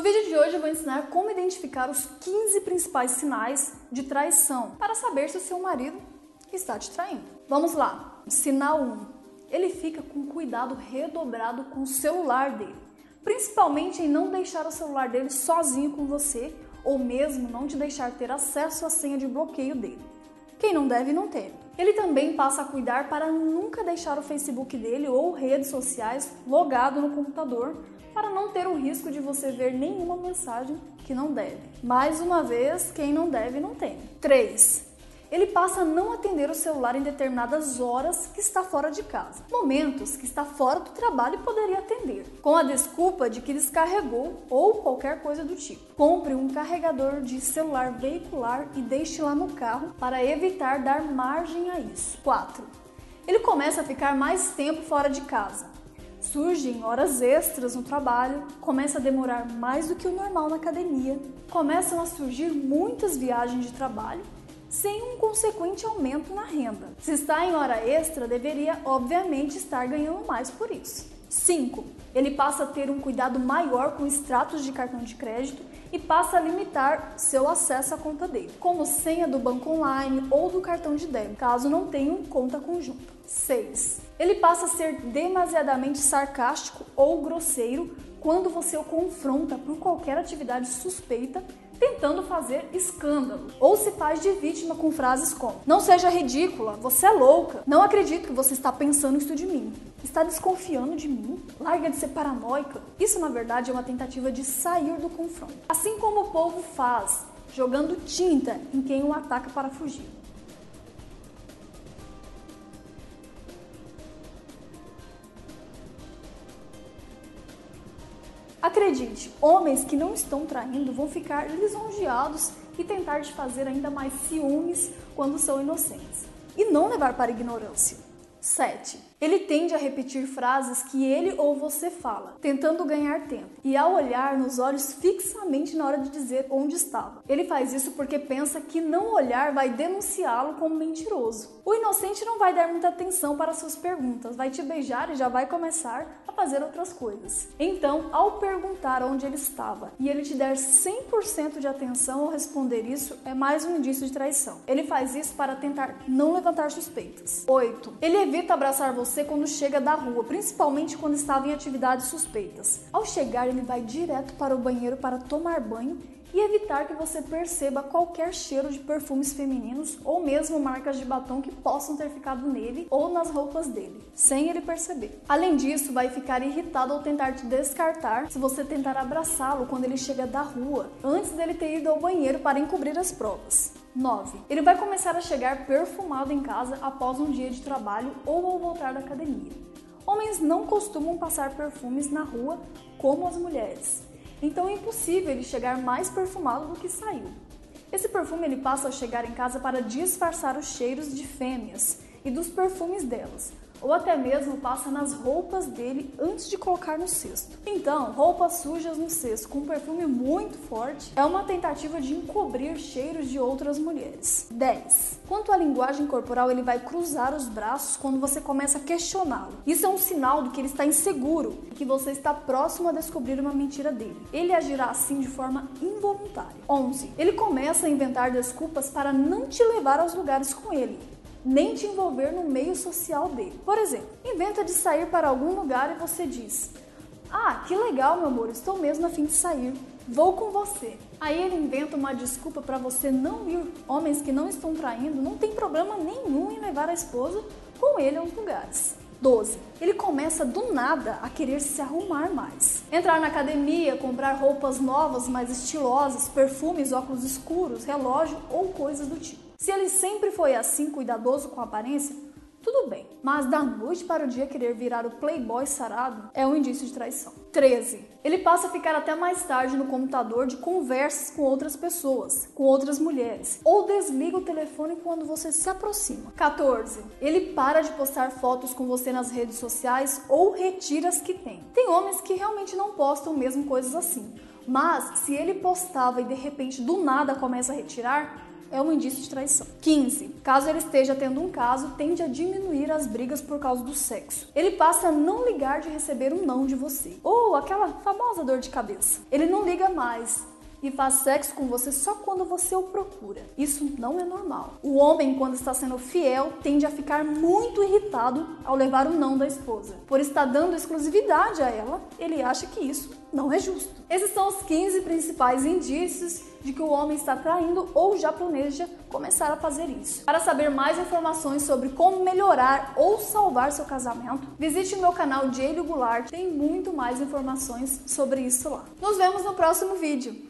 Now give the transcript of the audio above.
No vídeo de hoje eu vou ensinar como identificar os 15 principais sinais de traição para saber se o seu marido está te traindo. Vamos lá. Sinal 1. Ele fica com cuidado redobrado com o celular dele, principalmente em não deixar o celular dele sozinho com você ou mesmo não te deixar ter acesso à senha de bloqueio dele. Quem não deve, não teme. Ele também passa a cuidar para nunca deixar o Facebook dele ou redes sociais logado no computador para não ter o risco de você ver nenhuma mensagem que não deve. Mais uma vez, quem não deve, não teme. 3 ele passa a não atender o celular em determinadas horas que está fora de casa, momentos que está fora do trabalho e poderia atender, com a desculpa de que descarregou ou qualquer coisa do tipo. Compre um carregador de celular veicular e deixe lá no carro para evitar dar margem a isso. 4. Ele começa a ficar mais tempo fora de casa. Surgem horas extras no trabalho, começa a demorar mais do que o normal na academia, começam a surgir muitas viagens de trabalho sem um consequente aumento na renda. Se está em hora extra, deveria obviamente estar ganhando mais por isso. 5. Ele passa a ter um cuidado maior com extratos de cartão de crédito e passa a limitar seu acesso à conta dele, como senha do banco online ou do cartão de débito, caso não tenham conta conjunta. 6. Ele passa a ser demasiadamente sarcástico ou grosseiro quando você o confronta por qualquer atividade suspeita tentando fazer escândalo. Ou se faz de vítima com frases como: Não seja ridícula, você é louca, não acredito que você está pensando isso de mim. Está desconfiando de mim? Larga de ser paranoica. Isso, na verdade, é uma tentativa de sair do confronto. Assim como o povo faz, jogando tinta em quem o ataca para fugir. Acredite, homens que não estão traindo vão ficar lisonjeados e tentar te fazer ainda mais ciúmes quando são inocentes. E não levar para ignorância. 7. Ele tende a repetir frases que ele ou você fala, tentando ganhar tempo, e ao olhar nos olhos fixamente na hora de dizer onde estava. Ele faz isso porque pensa que não olhar vai denunciá-lo como mentiroso. O inocente não vai dar muita atenção para suas perguntas, vai te beijar e já vai começar a fazer outras coisas. Então, ao perguntar onde ele estava e ele te der 100% de atenção ao responder isso, é mais um indício de traição. Ele faz isso para tentar não levantar suspeitas. 8. Ele evita abraçar você você quando chega da rua, principalmente quando estava em atividades suspeitas. Ao chegar, ele vai direto para o banheiro para tomar banho e evitar que você perceba qualquer cheiro de perfumes femininos ou mesmo marcas de batom que possam ter ficado nele ou nas roupas dele, sem ele perceber. Além disso, vai ficar irritado ao tentar te descartar se você tentar abraçá-lo quando ele chega da rua, antes dele ter ido ao banheiro para encobrir as provas. 9. Ele vai começar a chegar perfumado em casa após um dia de trabalho ou ao voltar da academia. Homens não costumam passar perfumes na rua como as mulheres, então é impossível ele chegar mais perfumado do que saiu. Esse perfume ele passa a chegar em casa para disfarçar os cheiros de fêmeas e dos perfumes delas, ou até mesmo passa nas roupas dele antes de colocar no cesto. Então, roupas sujas no cesto com um perfume muito forte é uma tentativa de encobrir cheiros de outras mulheres. 10. Quanto à linguagem corporal, ele vai cruzar os braços quando você começa a questioná-lo. Isso é um sinal de que ele está inseguro e que você está próximo a descobrir uma mentira dele. Ele agirá assim de forma involuntária. 11. Ele começa a inventar desculpas para não te levar aos lugares com ele nem te envolver no meio social dele. Por exemplo, inventa de sair para algum lugar e você diz: Ah, que legal, meu amor, estou mesmo a fim de sair. Vou com você. Aí ele inventa uma desculpa para você não ir. Homens que não estão traindo não tem problema nenhum em levar a esposa com ele aos lugares. 12. Ele começa do nada a querer se arrumar mais. Entrar na academia, comprar roupas novas, mais estilosas, perfumes, óculos escuros, relógio ou coisas do tipo. Se ele sempre foi assim, cuidadoso com a aparência, tudo bem. Mas da noite para o dia querer virar o playboy sarado é um indício de traição. 13. Ele passa a ficar até mais tarde no computador de conversas com outras pessoas, com outras mulheres, ou desliga o telefone quando você se aproxima. 14. Ele para de postar fotos com você nas redes sociais ou retira as que tem. Tem homens que realmente não postam mesmo coisas assim. Mas se ele postava e de repente do nada começa a retirar, é um indício de traição. 15. Caso ele esteja tendo um caso, tende a diminuir as brigas por causa do sexo. Ele passa a não ligar de receber um não de você. Ou aquela famosa dor de cabeça. Ele não liga mais, e faz sexo com você só quando você o procura. Isso não é normal. O homem, quando está sendo fiel, tende a ficar muito irritado ao levar o não da esposa. Por estar dando exclusividade a ela, ele acha que isso não é justo. Esses são os 15 principais indícios de que o homem está traindo ou já planeja começar a fazer isso. Para saber mais informações sobre como melhorar ou salvar seu casamento, visite o meu canal Diego Goulart, tem muito mais informações sobre isso lá. Nos vemos no próximo vídeo.